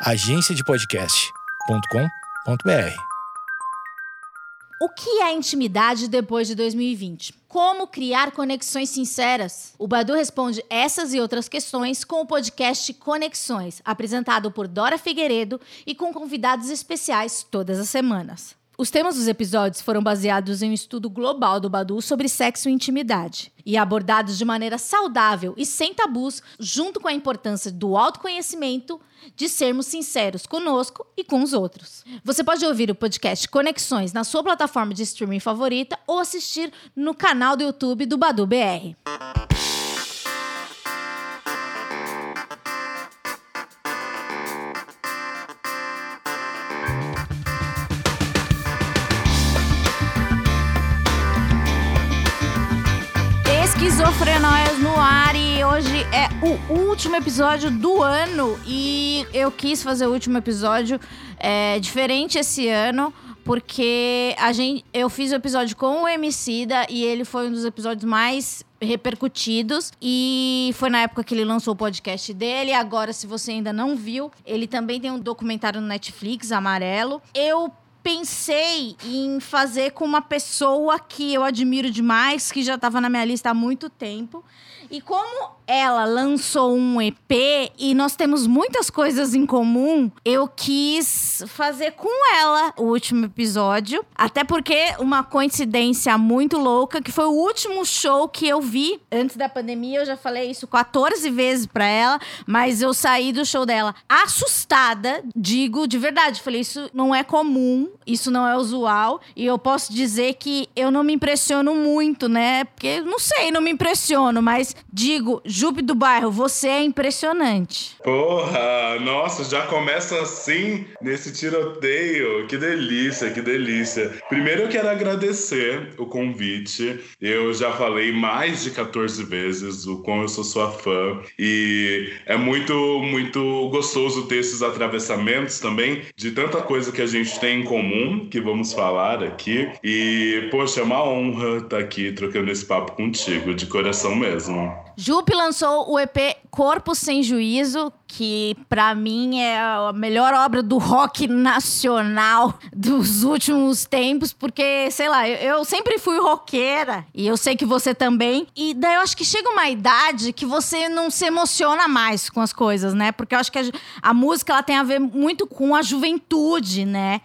agenciadepodcast.com.br. O que é intimidade depois de 2020? Como criar conexões sinceras? O Badu responde essas e outras questões com o podcast Conexões, apresentado por Dora Figueiredo e com convidados especiais todas as semanas. Os temas dos episódios foram baseados em um estudo global do Badu sobre sexo e intimidade e abordados de maneira saudável e sem tabus, junto com a importância do autoconhecimento, de sermos sinceros conosco e com os outros. Você pode ouvir o podcast Conexões na sua plataforma de streaming favorita ou assistir no canal do YouTube do Badu BR. Esquizofrenóias no ar e hoje é o último episódio do ano e eu quis fazer o último episódio é, diferente esse ano porque a gente, eu fiz o episódio com o Emicida e ele foi um dos episódios mais repercutidos e foi na época que ele lançou o podcast dele. Agora, se você ainda não viu, ele também tem um documentário no Netflix, Amarelo. Eu pensei em fazer com uma pessoa que eu admiro demais, que já estava na minha lista há muito tempo. E como ela lançou um EP e nós temos muitas coisas em comum, eu quis fazer com ela o último episódio. Até porque uma coincidência muito louca, que foi o último show que eu vi antes da pandemia. Eu já falei isso 14 vezes pra ela, mas eu saí do show dela assustada. Digo de verdade, falei, isso não é comum, isso não é usual. E eu posso dizer que eu não me impressiono muito, né? Porque não sei, não me impressiono, mas digo, Jupe do Bairro, você é impressionante. Porra, nossa, já começa assim nesse tiroteio. Que delícia, que delícia. Primeiro eu quero agradecer o convite. Eu já falei mais de 14 vezes o quão eu sou sua fã e é muito, muito gostoso ter esses atravessamentos também de tanta coisa que a gente tem em comum que vamos falar aqui. E, poxa, é uma honra estar aqui trocando esse papo contigo, de coração mesmo. Jupe lançou o EP Corpo Sem Juízo, que para mim é a melhor obra do rock nacional dos últimos tempos, porque, sei lá, eu, sempre fui roqueira e eu sei que você também. E daí eu acho que chega uma idade que você não se emociona mais com as coisas, né? Porque eu acho que a, a música ela tem a ver muito com a juventude, né?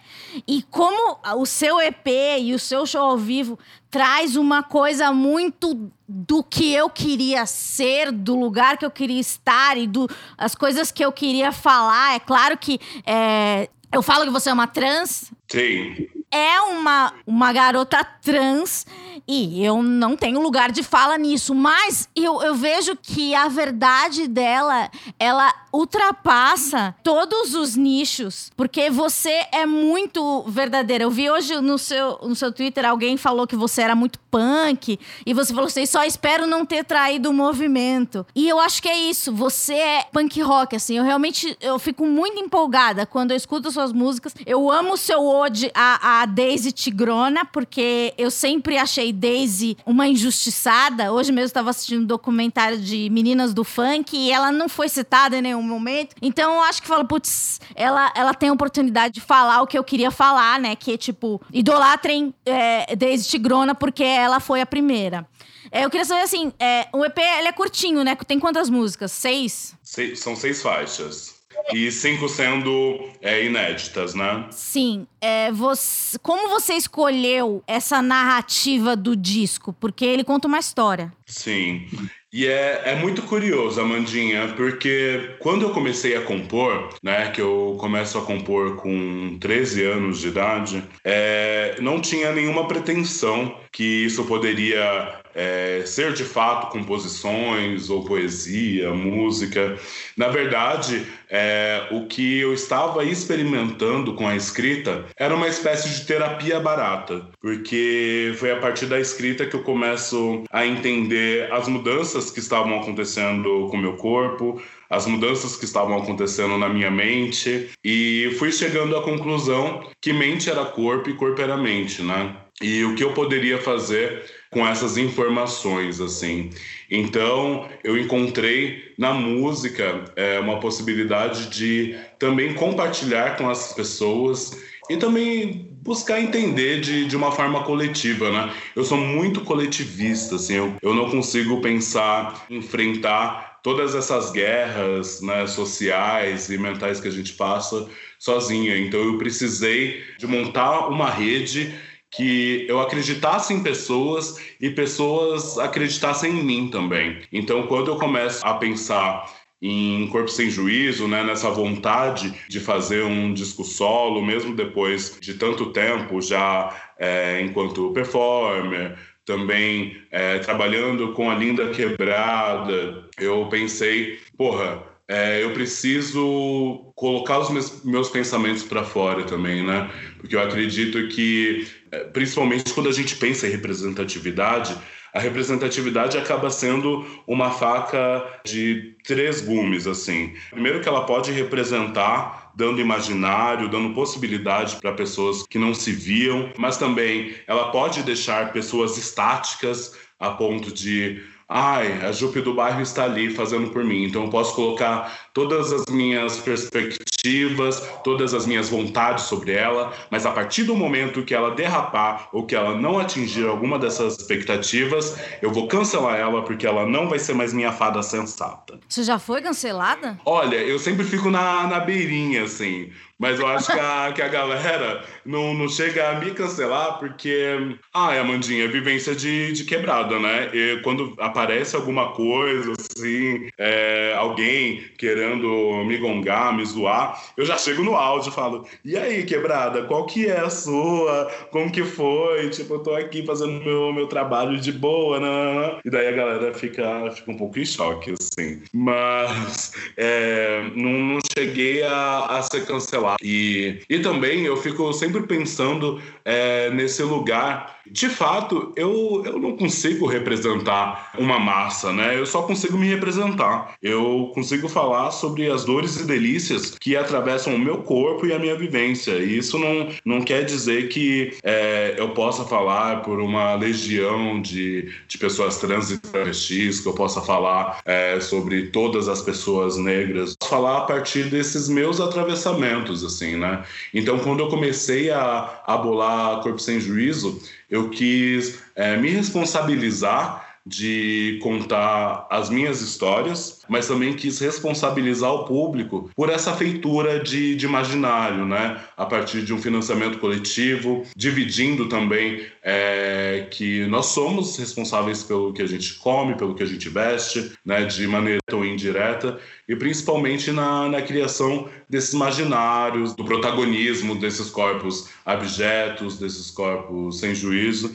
E como o seu EP e o seu show ao vivo traz uma coisa muito do que eu queria ser, do lugar que eu queria estar e do as coisas que eu queria falar. É claro que é, eu falo que você é uma trans. Sim. É uma, uma garota trans e eu não tenho lugar de fala nisso, mas eu, eu vejo que a verdade dela, ela ultrapassa todos os nichos, porque você é muito verdadeira. Eu vi hoje no seu, no seu Twitter alguém falou que você era muito punk e você falou assim, só espero não ter traído o movimento. E eu acho que é isso, você é punk rock, assim, eu realmente eu fico muito empolgada quando eu escuto suas músicas. Eu amo o seu ode a, a Daisy Tigrona, porque eu sempre achei Daisy uma injustiçada. Hoje mesmo estava assistindo um documentário de Meninas do Funk e ela não foi citada em nenhum momento. Então eu acho que fala, putz, ela, ela tem a oportunidade de falar o que eu queria falar, né? Que é tipo, idolatrem é, Daisy Tigrona porque ela foi a primeira. É, eu queria saber assim, é, o EP ele é curtinho, né? Tem quantas músicas? Seis? Seis são seis faixas. E cinco sendo é, inéditas, né? Sim. É, você, como você escolheu essa narrativa do disco? Porque ele conta uma história. Sim. E é, é muito curioso, Amandinha, porque quando eu comecei a compor, né, que eu começo a compor com 13 anos de idade, é, não tinha nenhuma pretensão que isso poderia é, ser de fato composições ou poesia, música. Na verdade, é, o que eu estava experimentando com a escrita era uma espécie de terapia barata, porque foi a partir da escrita que eu começo a entender as mudanças que estavam acontecendo com o meu corpo, as mudanças que estavam acontecendo na minha mente e fui chegando à conclusão que mente era corpo e corpo era mente, né? e o que eu poderia fazer com essas informações, assim. Então, eu encontrei na música é, uma possibilidade de também compartilhar com as pessoas e também buscar entender de, de uma forma coletiva, né? Eu sou muito coletivista, assim, eu, eu não consigo pensar, enfrentar todas essas guerras né, sociais e mentais que a gente passa sozinha. Então, eu precisei de montar uma rede que eu acreditasse em pessoas e pessoas acreditassem em mim também. Então, quando eu começo a pensar em Corpo Sem Juízo, né, nessa vontade de fazer um disco solo, mesmo depois de tanto tempo já é, enquanto performer, também é, trabalhando com a Linda Quebrada, eu pensei, porra, é, eu preciso colocar os meus, meus pensamentos para fora também, né? Porque eu acredito que, principalmente quando a gente pensa em representatividade, a representatividade acaba sendo uma faca de três gumes, assim. Primeiro que ela pode representar dando imaginário, dando possibilidade para pessoas que não se viam, mas também ela pode deixar pessoas estáticas a ponto de ai, a Jupe do bairro está ali fazendo por mim. Então eu posso colocar todas as minhas perspectivas, todas as minhas vontades sobre ela, mas a partir do momento que ela derrapar ou que ela não atingir alguma dessas expectativas, eu vou cancelar ela porque ela não vai ser mais minha fada sensata. Você já foi cancelada? Olha, eu sempre fico na, na beirinha, assim. Mas eu acho que a, que a galera não, não chega a me cancelar porque, ah, Amandinha, vivência de, de quebrada, né? E quando aparece alguma coisa, assim, é, alguém querendo me gongar, me zoar, eu já chego no áudio e falo, e aí, quebrada, qual que é a sua? Como que foi? Tipo, eu tô aqui fazendo meu, meu trabalho de boa, né? E daí a galera fica, fica um pouco em choque, assim. Mas é, não, não cheguei a, a ser cancelado e, e também eu fico sempre pensando é, nesse lugar. De fato, eu, eu não consigo representar uma massa, né? Eu só consigo me representar. Eu consigo falar sobre as dores e delícias que atravessam o meu corpo e a minha vivência. E isso não, não quer dizer que é, eu possa falar por uma legião de, de pessoas trans e travestis, que eu possa falar é, sobre todas as pessoas negras. Falar a partir desses meus atravessamentos, assim, né? Então, quando eu comecei a, a bolar Corpo Sem Juízo, eu quis é, me responsabilizar de contar as minhas histórias, mas também quis responsabilizar o público por essa feitura de, de imaginário, né? A partir de um financiamento coletivo, dividindo também é, que nós somos responsáveis pelo que a gente come, pelo que a gente veste, né? De maneira tão indireta e principalmente na, na criação desses imaginários, do protagonismo desses corpos abjetos, desses corpos sem juízo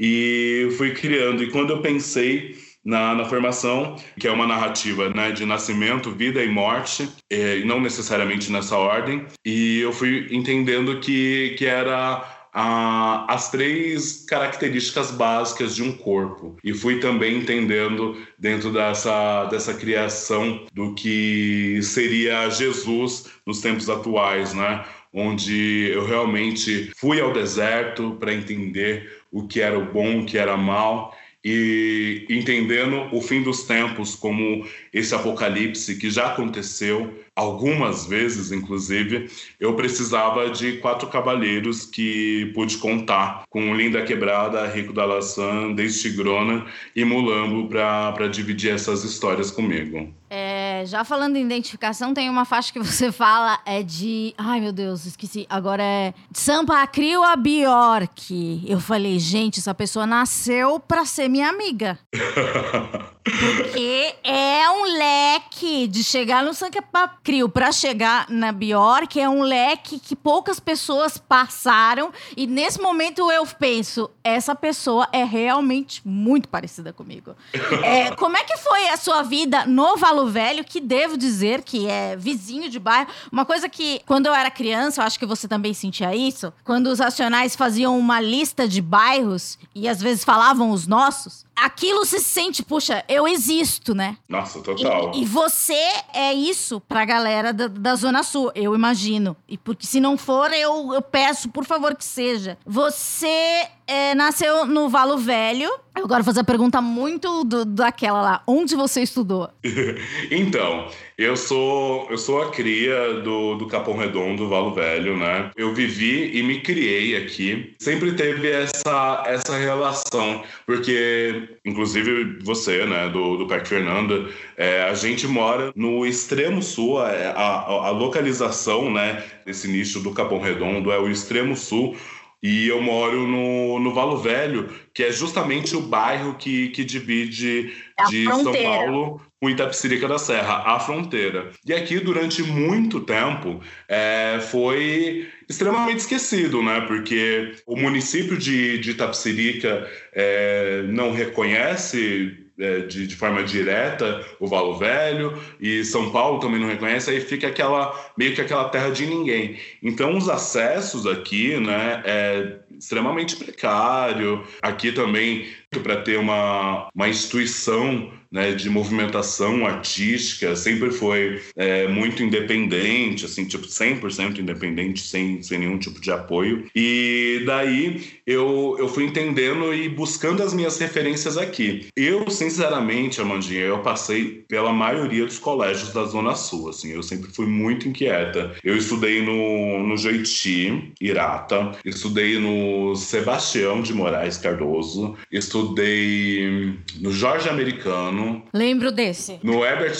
e fui criando. E quando eu pensei na, na formação, que é uma narrativa né, de nascimento, vida e morte, e não necessariamente nessa ordem, e eu fui entendendo que, que era a, as três características básicas de um corpo. E fui também entendendo, dentro dessa, dessa criação, do que seria Jesus nos tempos atuais, né? Onde eu realmente fui ao deserto para entender o que era o bom, o que era mal, e entendendo o fim dos tempos como esse apocalipse que já aconteceu algumas vezes, inclusive, eu precisava de quatro cavalheiros que pude contar com Linda Quebrada, Rico da Laçã, Destigrona e Mulambo para dividir essas histórias comigo. É, já falando em identificação, tem uma faixa que você fala é de. Ai, meu Deus, esqueci. Agora é. Sampa Crio a Bjork. Eu falei, gente, essa pessoa nasceu pra ser minha amiga. Porque é um leque de chegar no Sampa Crio pra chegar na Bjork, é um leque que poucas pessoas passaram. E nesse momento eu penso, essa pessoa é realmente muito parecida comigo. É, como é que foi a sua vida no Valor Velho, que devo dizer que é vizinho de bairro. Uma coisa que, quando eu era criança, eu acho que você também sentia isso, quando os Racionais faziam uma lista de bairros e às vezes falavam os nossos, aquilo se sente, puxa, eu existo, né? Nossa, total. E, e você é isso pra galera da, da Zona Sul, eu imagino. E porque se não for, eu, eu peço, por favor, que seja. Você é, nasceu no Valo Velho. Eu agora vou fazer a pergunta muito do, daquela lá. Onde você estudou? então, eu sou eu sou a cria do, do Capão Redondo, Valo Velho, né? Eu vivi e me criei aqui. Sempre teve essa, essa relação, porque, inclusive você, né, do, do Parque Fernanda, é, a gente mora no extremo sul, a, a, a localização, né, desse nicho do Capão Redondo é o extremo sul e eu moro no, no Valo Velho, que é justamente o bairro que, que divide é de São Paulo com Itapecerica da Serra, a fronteira. E aqui, durante muito tempo, é, foi extremamente esquecido, né? Porque o município de, de é, não reconhece é, de, de, forma direta o Valo Velho e São Paulo também não reconhece, aí fica aquela meio que aquela terra de ninguém. Então os acessos aqui, né, é extremamente precário. Aqui também para ter uma, uma instituição né, de movimentação artística, sempre foi é, muito independente, assim, tipo 100% independente, sem, sem nenhum tipo de apoio. E daí eu, eu fui entendendo e buscando as minhas referências aqui. Eu, sinceramente, Amandinha, eu passei pela maioria dos colégios da Zona Sul, assim, eu sempre fui muito inquieta. Eu estudei no, no Jeiti, Irata, estudei no Sebastião de Moraes Cardoso, estudei no Jorge Americano. Lembro desse. No Herbert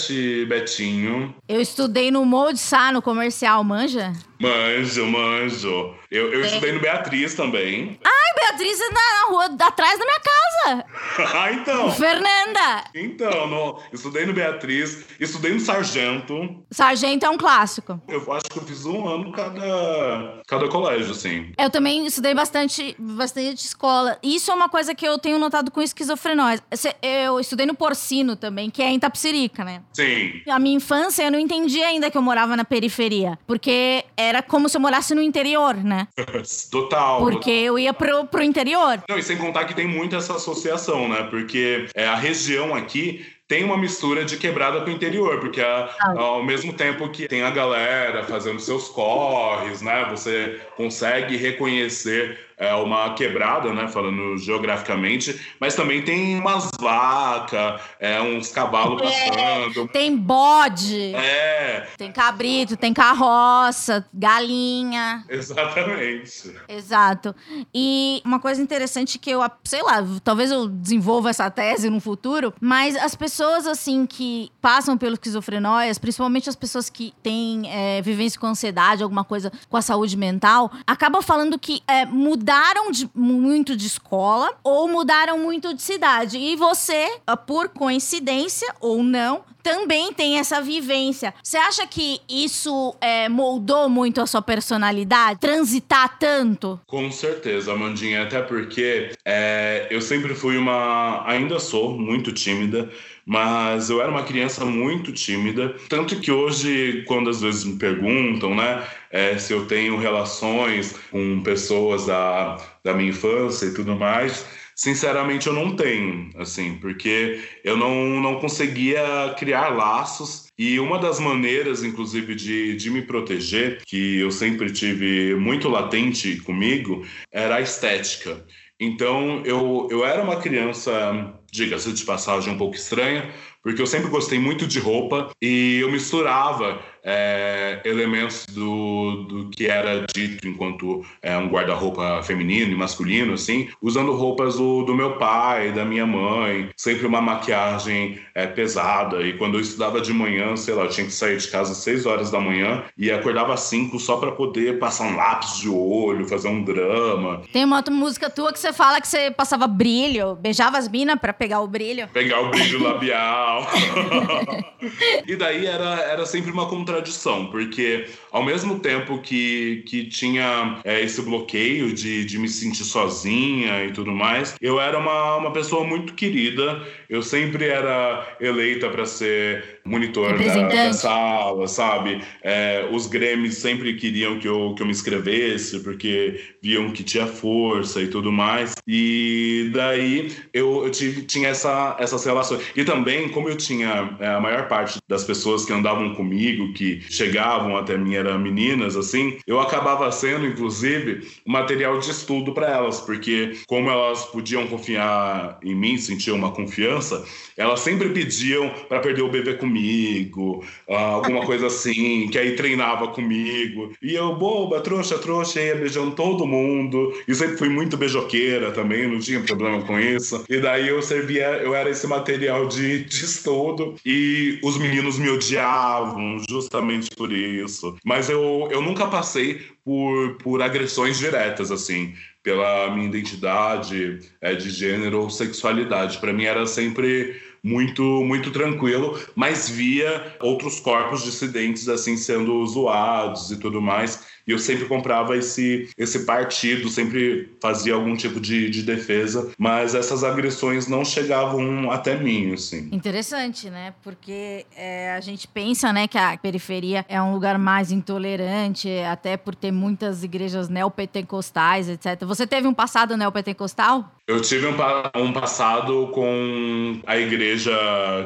Betinho. Eu estudei no Mold Sá, no comercial, manja? Manjo, manjo. Eu, eu é. estudei no Beatriz também. Ai, Beatriz é na, na rua atrás da minha casa. ah, então. Fernanda. Então, no, estudei no Beatriz, estudei no Sargento. Sargento é um clássico. Eu acho que eu fiz um ano cada, cada colégio, assim. Eu também estudei bastante, bastante escola. Isso é uma coisa que eu tenho notado com esquizofrenóise. Eu estudei no Porcino também, que é em Tapsirica, né? Sim. A minha infância, eu não entendi ainda que eu morava na periferia. Porque é era como se eu morasse no interior, né? Total. Porque eu ia pro, pro interior. Não, e sem contar que tem muito essa associação, né? Porque é, a região aqui tem uma mistura de quebrada com o interior, porque a, ah. ao mesmo tempo que tem a galera fazendo seus corres, né? Você consegue reconhecer é, uma quebrada, né? Falando geograficamente, mas também tem umas vacas, é, uns cavalos é, passando. Tem bode. É. Tem cabrito, tem carroça, galinha. Exatamente. Exato. E uma coisa interessante que eu, sei lá, talvez eu desenvolva essa tese no futuro, mas as pessoas, assim, que passam pelo esquizofrenóias, principalmente as pessoas que têm é, vivência com ansiedade, alguma coisa com a saúde mental, acabam falando que é, mudar mudaram de, muito de escola ou mudaram muito de cidade. E você, ah, por coincidência ou não, também tem essa vivência. Você acha que isso é, moldou muito a sua personalidade? Transitar tanto? Com certeza, Amandinha. Até porque é, eu sempre fui uma. Ainda sou muito tímida mas eu era uma criança muito tímida, tanto que hoje, quando às vezes me perguntam, né, é, se eu tenho relações com pessoas da, da minha infância e tudo mais, sinceramente eu não tenho, assim, porque eu não, não conseguia criar laços e uma das maneiras, inclusive, de, de me proteger, que eu sempre tive muito latente comigo, era a estética. Então, eu, eu era uma criança, diga-se de passagem, um pouco estranha, porque eu sempre gostei muito de roupa e eu misturava é, elementos do, do que era dito enquanto é, um guarda-roupa feminino e masculino, assim, usando roupas do, do meu pai, da minha mãe, sempre uma maquiagem é, pesada. E quando eu estudava de manhã, sei lá, eu tinha que sair de casa às 6 horas da manhã e acordava às 5 só para poder passar um lápis de olho, fazer um drama. Tem uma outra música tua que você fala que você passava brilho, beijava as minas para pegar o brilho. Pegar o brilho labial. e daí era, era sempre uma contra contradição, porque ao mesmo tempo que, que tinha é, esse bloqueio de, de me sentir sozinha e tudo mais, eu era uma, uma pessoa muito querida, eu sempre era eleita para ser monitor da, da, sala, sabe? É, os Grêmios sempre queriam que eu, que eu me inscrevesse, porque viam que tinha força e tudo mais. E daí eu, eu tive, tinha essa, essas relações. E também, como eu tinha é, a maior parte das pessoas que andavam comigo, que chegavam até mim, eram meninas, assim, eu acabava sendo, inclusive, material de estudo para elas, porque como elas podiam confiar em mim, sentiam uma confiança, elas sempre pediam para perder o bebê comigo, alguma coisa assim, que aí treinava comigo. E eu, boba, trouxa, trouxa, ia beijando todo mundo. E sempre fui muito beijoqueira também, não tinha problema com isso. E daí eu servia, eu era esse material de, de estudo. E os meninos me odiavam justamente por isso. Mas eu, eu nunca passei por, por agressões diretas, assim, pela minha identidade é, de gênero ou sexualidade. Para mim era sempre muito muito tranquilo, mas via outros corpos dissidentes assim sendo zoados e tudo mais. E eu sempre comprava esse, esse partido, sempre fazia algum tipo de, de defesa, mas essas agressões não chegavam até mim, assim. Interessante, né? Porque é, a gente pensa, né, que a periferia é um lugar mais intolerante, até por ter muitas igrejas neopentecostais, etc. Você teve um passado neopentecostal? Eu tive um, um passado com a igreja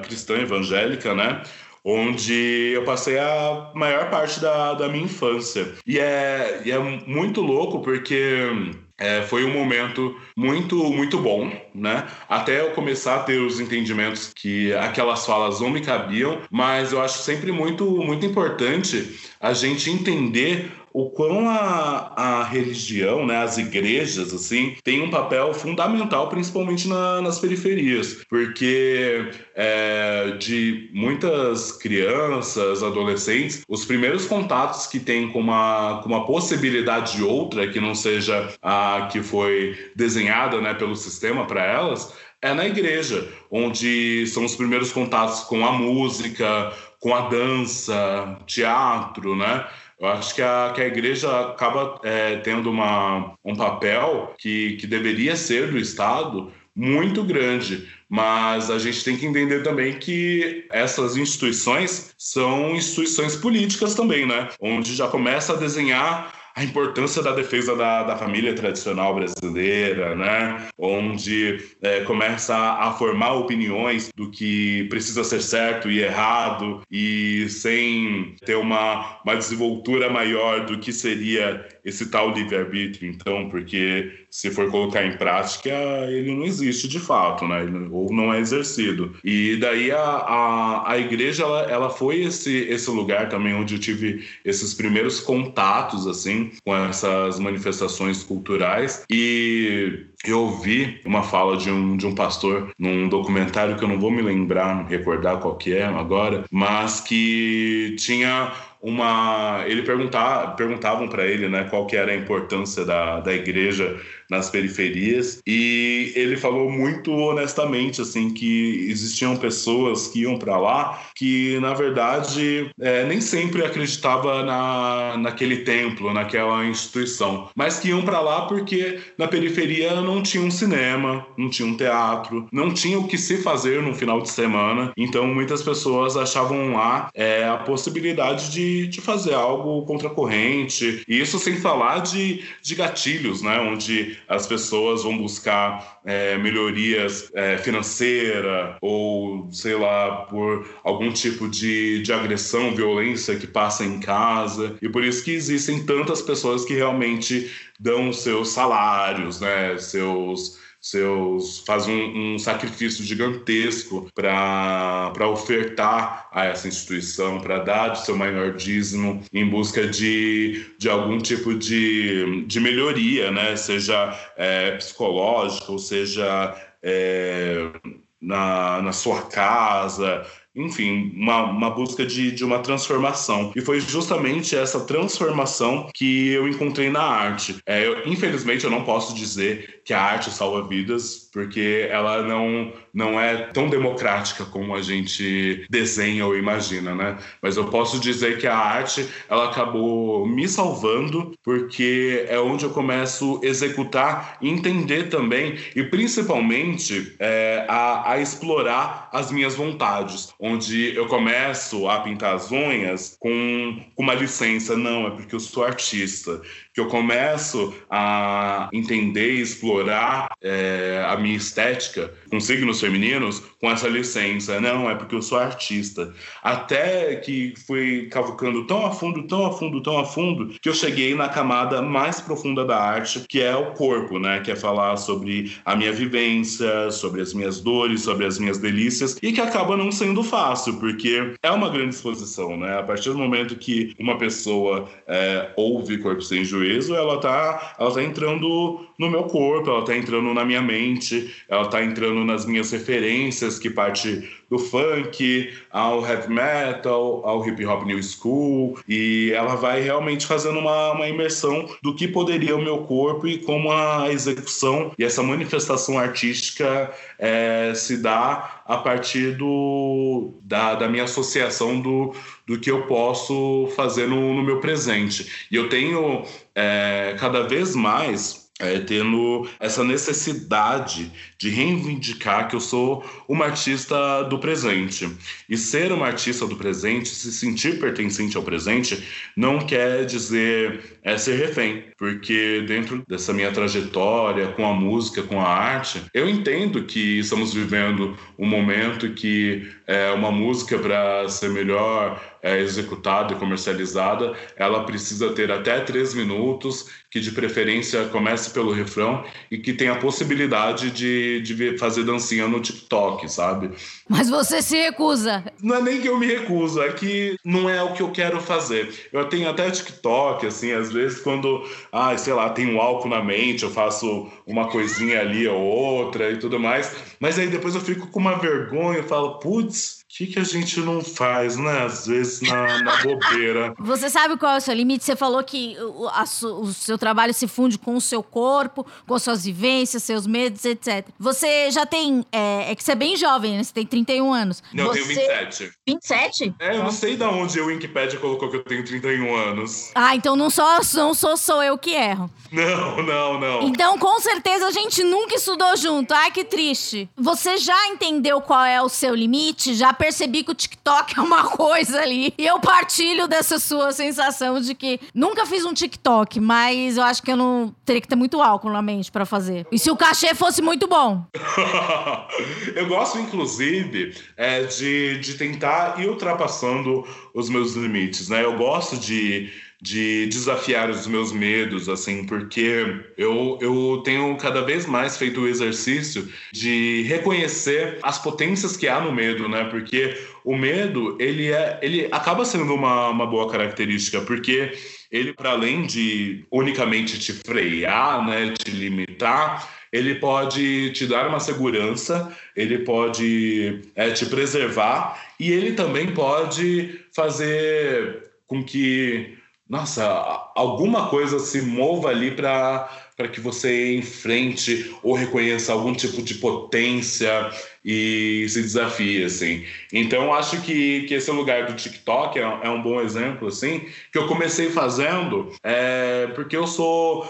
cristã evangélica, né? Onde eu passei a maior parte da, da minha infância. E é, e é muito louco porque é, foi um momento muito, muito bom, né? Até eu começar a ter os entendimentos que aquelas falas não me cabiam, mas eu acho sempre muito, muito importante a gente entender o quão a, a religião, né, as igrejas, assim, tem um papel fundamental, principalmente na, nas periferias, porque é, de muitas crianças, adolescentes, os primeiros contatos que têm com uma, com uma possibilidade de outra, que não seja a que foi desenhada né, pelo sistema para elas, é na igreja, onde são os primeiros contatos com a música, com a dança, teatro, né? Eu acho que a, que a igreja acaba é, tendo uma, um papel que, que deveria ser do Estado muito grande, mas a gente tem que entender também que essas instituições são instituições políticas também, né? Onde já começa a desenhar a importância da defesa da, da família tradicional brasileira, né? onde é, começa a, formar opiniões do que precisa ser certo e errado, e sem ter uma, uma desenvoltura maior do que seria esse tal livre-arbítrio, então, porque se for colocar em prática, ele não existe de fato, né? ou não é exercido. E daí a, a, a igreja, ela, ela foi esse, esse lugar também onde eu tive esses primeiros contatos, assim, com essas manifestações culturais. E eu ouvi uma fala de um, de um pastor num documentário que eu não vou me lembrar, recordar qual que é agora, mas que tinha uma ele perguntar perguntavam para ele né qual que era a importância da, da igreja nas periferias. E ele falou muito honestamente assim que existiam pessoas que iam para lá que na verdade é, nem sempre acreditava na, naquele templo naquela instituição mas que iam para lá porque na periferia não tinha um cinema não tinha um teatro não tinha o que se fazer no final de semana. Então muitas pessoas achavam lá é, a possibilidade de, de fazer algo contra corrente. E isso sem falar de, de gatilhos né onde as pessoas vão buscar é, melhorias é, financeira ou sei lá por algum tipo de, de agressão, violência que passa em casa. E por isso que existem tantas pessoas que realmente dão seus salários, né, seus seus faz um, um sacrifício gigantesco para ofertar a essa instituição, para dar o seu maior dízimo em busca de, de algum tipo de, de melhoria, né? seja é, psicológica, ou seja é, na, na sua casa, enfim, uma, uma busca de, de uma transformação. E foi justamente essa transformação que eu encontrei na arte. É, eu, infelizmente, eu não posso dizer que a arte salva vidas, porque ela não, não é tão democrática como a gente desenha ou imagina, né? Mas eu posso dizer que a arte, ela acabou me salvando, porque é onde eu começo a executar, entender também, e principalmente é, a, a explorar as minhas vontades onde eu começo a pintar as unhas com, com uma licença. Não, é porque eu sou artista que eu começo a entender e explorar é, a minha estética com signos femininos com essa licença. Não, é porque eu sou artista. Até que fui cavucando tão a fundo, tão a fundo, tão a fundo, que eu cheguei na camada mais profunda da arte, que é o corpo, né? Que é falar sobre a minha vivência, sobre as minhas dores, sobre as minhas delícias, e que acaba não sendo fácil, porque é uma grande exposição, né? A partir do momento que uma pessoa é, ouve Corpo Sem Juízo, ela tá, ela tá entrando no meu corpo, ela tá entrando na minha mente, ela tá entrando nas minhas referências, que parte do funk ao heavy metal, ao hip hop new school, e ela vai realmente fazendo uma, uma imersão do que poderia o meu corpo e como a execução e essa manifestação artística é, se dá a partir do, da, da minha associação do, do que eu posso fazer no, no meu presente. E eu tenho é, cada vez mais é, tendo essa necessidade de reivindicar que eu sou uma artista do presente. E ser uma artista do presente, se sentir pertencente ao presente, não quer dizer é, ser refém, porque dentro dessa minha trajetória com a música, com a arte, eu entendo que estamos vivendo um momento que é, uma música para ser melhor é, executada e comercializada, ela precisa ter até três minutos, que de preferência comece pelo refrão e que tenha a possibilidade de, de fazer dancinha no TikTok, sabe? Mas você se recusa. Não é nem que eu me recuso, é que não é o que eu quero fazer. Eu tenho até TikTok, assim, às vezes quando, ah, sei lá, tem um álcool na mente, eu faço uma coisinha ali ou outra e tudo mais, mas aí depois eu fico com uma vergonha, eu falo, putz, que, que a gente não faz, né? Às vezes na, na bobeira. Você sabe qual é o seu limite? Você falou que o, a, o seu trabalho se funde com o seu corpo, com suas vivências, seus medos, etc. Você já tem. É, é que você é bem jovem, né? Você tem 31 anos. Não, você... eu tenho 27. 27? É, eu não sei de onde o Wikipedia colocou que eu tenho 31 anos. Ah, então não só não sou, sou eu que erro. Não, não, não. Então, com certeza, a gente nunca estudou junto. Ai, que triste. Você já entendeu qual é o seu limite? Já percebi que o TikTok é uma coisa ali. E eu partilho dessa sua sensação de que nunca fiz um TikTok, mas eu acho que eu não teria que ter muito álcool na mente para fazer. E se o cachê fosse muito bom? eu gosto, inclusive, é, de, de tentar ir ultrapassando os meus limites, né? Eu gosto de de desafiar os meus medos, assim, porque eu, eu tenho cada vez mais feito o exercício de reconhecer as potências que há no medo, né? Porque o medo, ele, é, ele acaba sendo uma, uma boa característica, porque ele, para além de unicamente te frear, né, te limitar, ele pode te dar uma segurança, ele pode é, te preservar e ele também pode fazer com que nossa, alguma coisa se mova ali para que você enfrente ou reconheça algum tipo de potência e se desafie, assim. Então, acho que, que esse lugar do TikTok é, é um bom exemplo, assim, que eu comecei fazendo é, porque eu sou,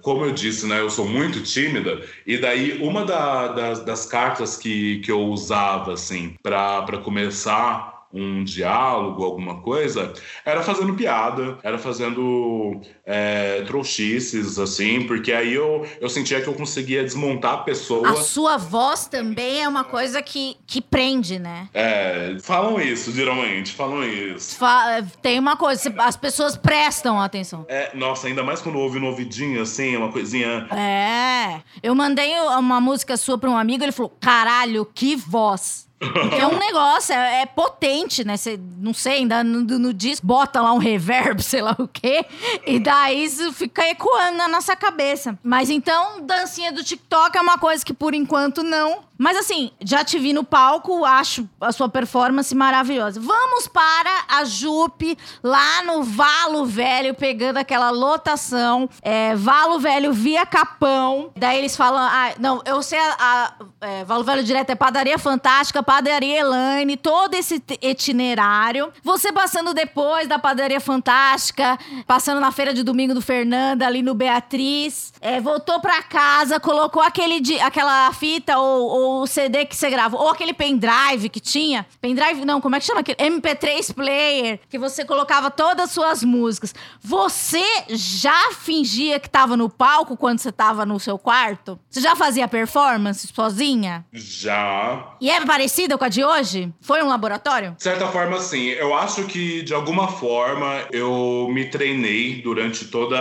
como eu disse, né, eu sou muito tímida, e daí uma da, das, das cartas que, que eu usava, assim, para começar um diálogo, alguma coisa, era fazendo piada, era fazendo é, trouxices, assim, porque aí eu, eu sentia que eu conseguia desmontar a pessoa. A sua voz também é uma coisa que, que prende, né? É, falam isso, geralmente, falam isso. Fa tem uma coisa, as pessoas prestam atenção. É, nossa, ainda mais quando ouve no ouvidinho, assim, uma coisinha. É. Eu mandei uma música sua pra um amigo, ele falou: caralho, que voz. É um negócio, é, é potente, né? Cê, não sei, ainda no, no disco bota lá um reverb, sei lá o quê, e daí isso fica ecoando na nossa cabeça. Mas então, dancinha do TikTok é uma coisa que por enquanto não. Mas assim, já te vi no palco, acho a sua performance maravilhosa. Vamos para a Jupe, lá no Valo Velho, pegando aquela lotação. É, Valo Velho via Capão. Daí eles falam: ah, não, eu sei a, a é, Valo Velho direto é Padaria Fantástica, Padaria Elaine, todo esse itinerário. Você passando depois da Padaria Fantástica, passando na feira de domingo do Fernanda, ali no Beatriz. É, voltou pra casa, colocou aquele, aquela fita ou o CD que você gravou, ou aquele pendrive que tinha. Pendrive, não, como é que chama aquele? MP3 player, que você colocava todas as suas músicas. Você já fingia que tava no palco quando você tava no seu quarto? Você já fazia performance sozinha? Já. E é parecida com a de hoje? Foi um laboratório? De certa forma, sim. Eu acho que, de alguma forma, eu me treinei durante toda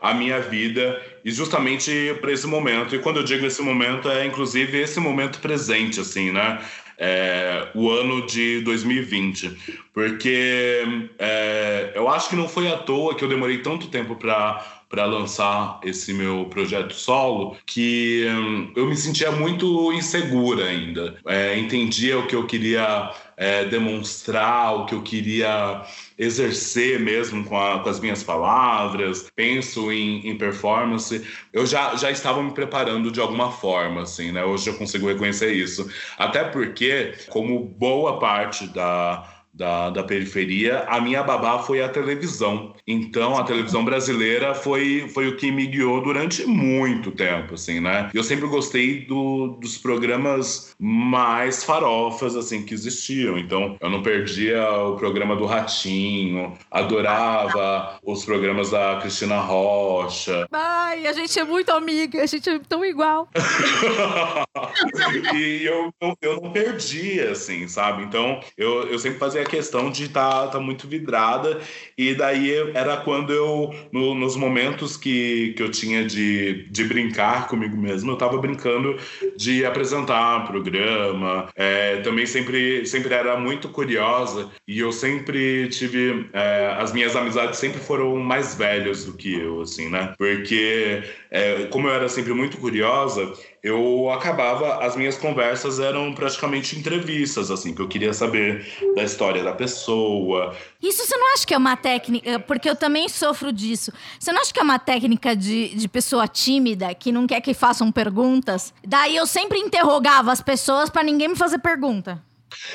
a minha vida e justamente para esse momento. E quando eu digo esse momento, é inclusive esse momento presente, assim, né? É, o ano de 2020, porque é, eu acho que não foi à toa que eu demorei tanto tempo para para lançar esse meu projeto solo que hum, eu me sentia muito insegura ainda. É, entendia o que eu queria é, demonstrar, o que eu queria exercer mesmo com, a, com as minhas palavras, penso em, em, performance. Eu já, já estava me preparando de alguma forma, assim, né? Hoje eu consigo reconhecer isso. Até porque, como boa parte da da, da periferia, a minha babá foi a televisão. Então, a televisão brasileira foi, foi o que me guiou durante muito tempo, assim, né? Eu sempre gostei do, dos programas mais farofas, assim, que existiam. Então, eu não perdia o programa do Ratinho, adorava os programas da Cristina Rocha. Ai, a gente é muito amiga, a gente é tão igual. e eu, eu, eu não perdia, assim, sabe? Então, eu, eu sempre fazia questão de estar tá, tá muito vidrada. E daí era quando eu, no, nos momentos que, que eu tinha de, de brincar comigo mesmo, eu estava brincando de apresentar programa. É, também sempre, sempre era muito curiosa e eu sempre tive. É, as minhas amizades sempre foram mais velhas do que eu, assim, né? Porque, é, como eu era sempre muito curiosa, eu acabava, as minhas conversas eram praticamente entrevistas, assim, que eu queria saber da história da pessoa. Isso você não acha que é uma técnica, porque eu também sofro disso. Você não acha que é uma técnica de, de pessoa tímida, que não quer que façam perguntas? Daí eu sempre interrogava as pessoas para ninguém me fazer pergunta.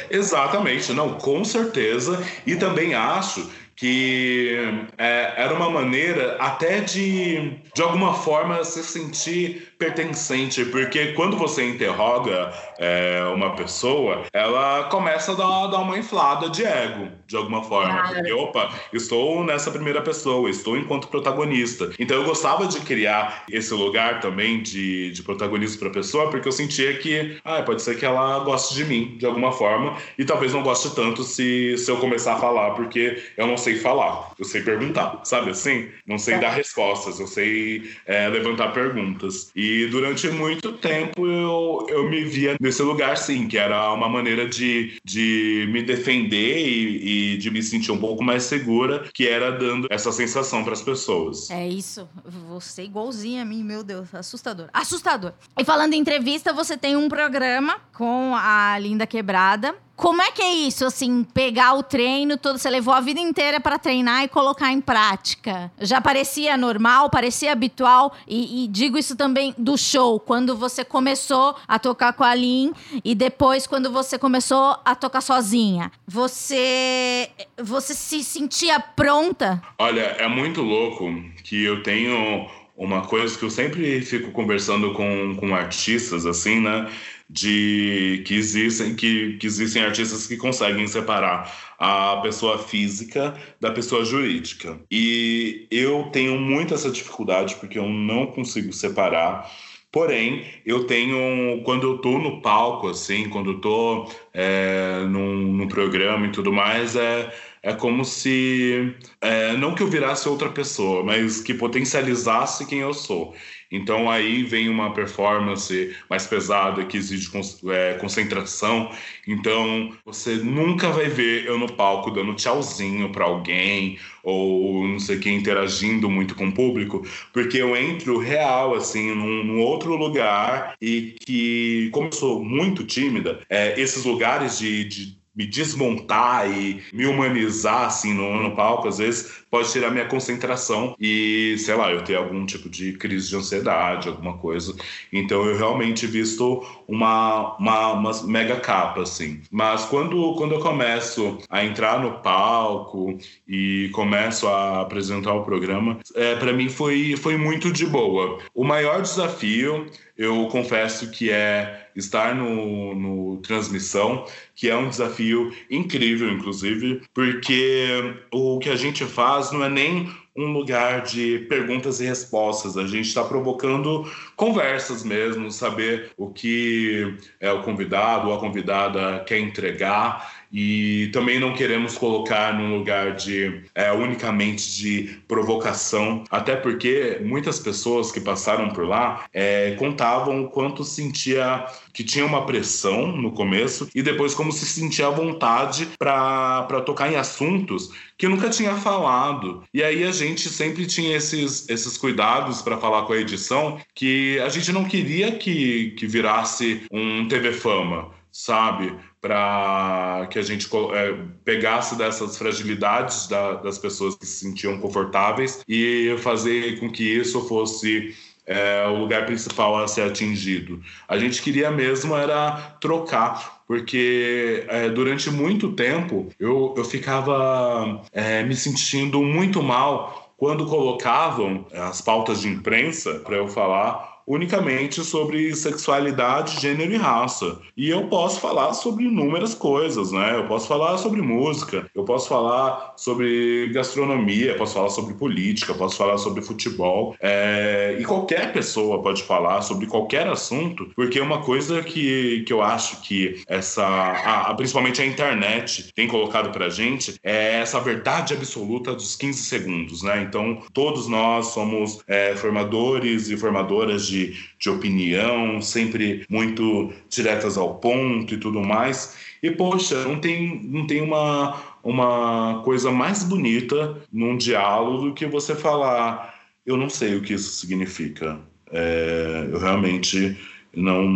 Exatamente, não, com certeza. E também acho que é, era uma maneira até de, de alguma forma, se sentir pertencente, porque quando você interroga é, uma pessoa, ela começa a dar, dar, uma inflada de ego, de alguma forma. Porque, opa, estou nessa primeira pessoa, estou enquanto protagonista. Então eu gostava de criar esse lugar também de, de protagonista para a pessoa, porque eu sentia que, ah, pode ser que ela goste de mim, de alguma forma, e talvez não goste tanto se, se eu começar a falar, porque eu não sei falar, eu sei perguntar, sabe assim? Não sei é. dar respostas, eu sei é, levantar perguntas. E e durante muito tempo eu, eu me via nesse lugar, sim, que era uma maneira de, de me defender e, e de me sentir um pouco mais segura, que era dando essa sensação para as pessoas. É isso. Você igualzinho a mim, meu Deus, assustador. Assustador. E falando em entrevista, você tem um programa com a Linda Quebrada como é que é isso, assim, pegar o treino todo, você levou a vida inteira para treinar e colocar em prática? Já parecia normal, parecia habitual e, e, digo isso também do show, quando você começou a tocar com a Lin e depois quando você começou a tocar sozinha, você você se sentia pronta? Olha, é muito louco que eu tenho uma coisa que eu sempre fico conversando com, com artistas assim, né? De que existem que, que existem artistas que conseguem separar a pessoa física da pessoa jurídica. E eu tenho muito essa dificuldade porque eu não consigo separar. Porém, eu tenho, quando eu tô no palco, assim, quando eu tô é, num, num programa e tudo mais, é, é como se, é, não que eu virasse outra pessoa, mas que potencializasse quem eu sou. Então aí vem uma performance mais pesada que exige é, concentração. Então você nunca vai ver eu no palco dando tchauzinho para alguém ou não sei quem interagindo muito com o público, porque eu entro real assim num, num outro lugar e que como eu sou muito tímida, é, esses lugares de, de me desmontar e me humanizar assim no, no palco, às vezes pode tirar minha concentração e, sei lá, eu ter algum tipo de crise de ansiedade, alguma coisa. Então eu realmente visto uma, uma, uma mega capa, assim. Mas quando, quando eu começo a entrar no palco e começo a apresentar o programa, é, para mim foi, foi muito de boa. O maior desafio eu confesso que é estar no, no transmissão, que é um desafio incrível, inclusive, porque o que a gente faz não é nem um lugar de perguntas e respostas. A gente está provocando conversas mesmo, saber o que é o convidado ou a convidada quer entregar e também não queremos colocar num lugar de é, unicamente de provocação, até porque muitas pessoas que passaram por lá é, contavam o quanto sentia que tinha uma pressão no começo e depois como se sentia à vontade para tocar em assuntos que nunca tinha falado. E aí a gente sempre tinha esses, esses cuidados para falar com a edição que a gente não queria que, que virasse um TV Fama sabe? Para que a gente é, pegasse dessas fragilidades da, das pessoas que se sentiam confortáveis e fazer com que isso fosse é, o lugar principal a ser atingido. A gente queria mesmo era trocar, porque é, durante muito tempo eu, eu ficava é, me sentindo muito mal quando colocavam as pautas de imprensa para eu falar unicamente sobre sexualidade, gênero e raça. E eu posso falar sobre inúmeras coisas, né? Eu posso falar sobre música, eu posso falar sobre gastronomia, posso falar sobre política, posso falar sobre futebol. É... E qualquer pessoa pode falar sobre qualquer assunto, porque uma coisa que, que eu acho que essa, a, principalmente a internet tem colocado pra gente é essa verdade absoluta dos 15 segundos, né? Então, todos nós somos é, formadores e formadoras de, de opinião, sempre muito diretas ao ponto e tudo mais. E, poxa, não tem, não tem uma, uma coisa mais bonita num diálogo do que você falar: eu não sei o que isso significa. É, eu realmente não,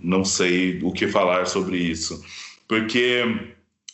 não sei o que falar sobre isso. Porque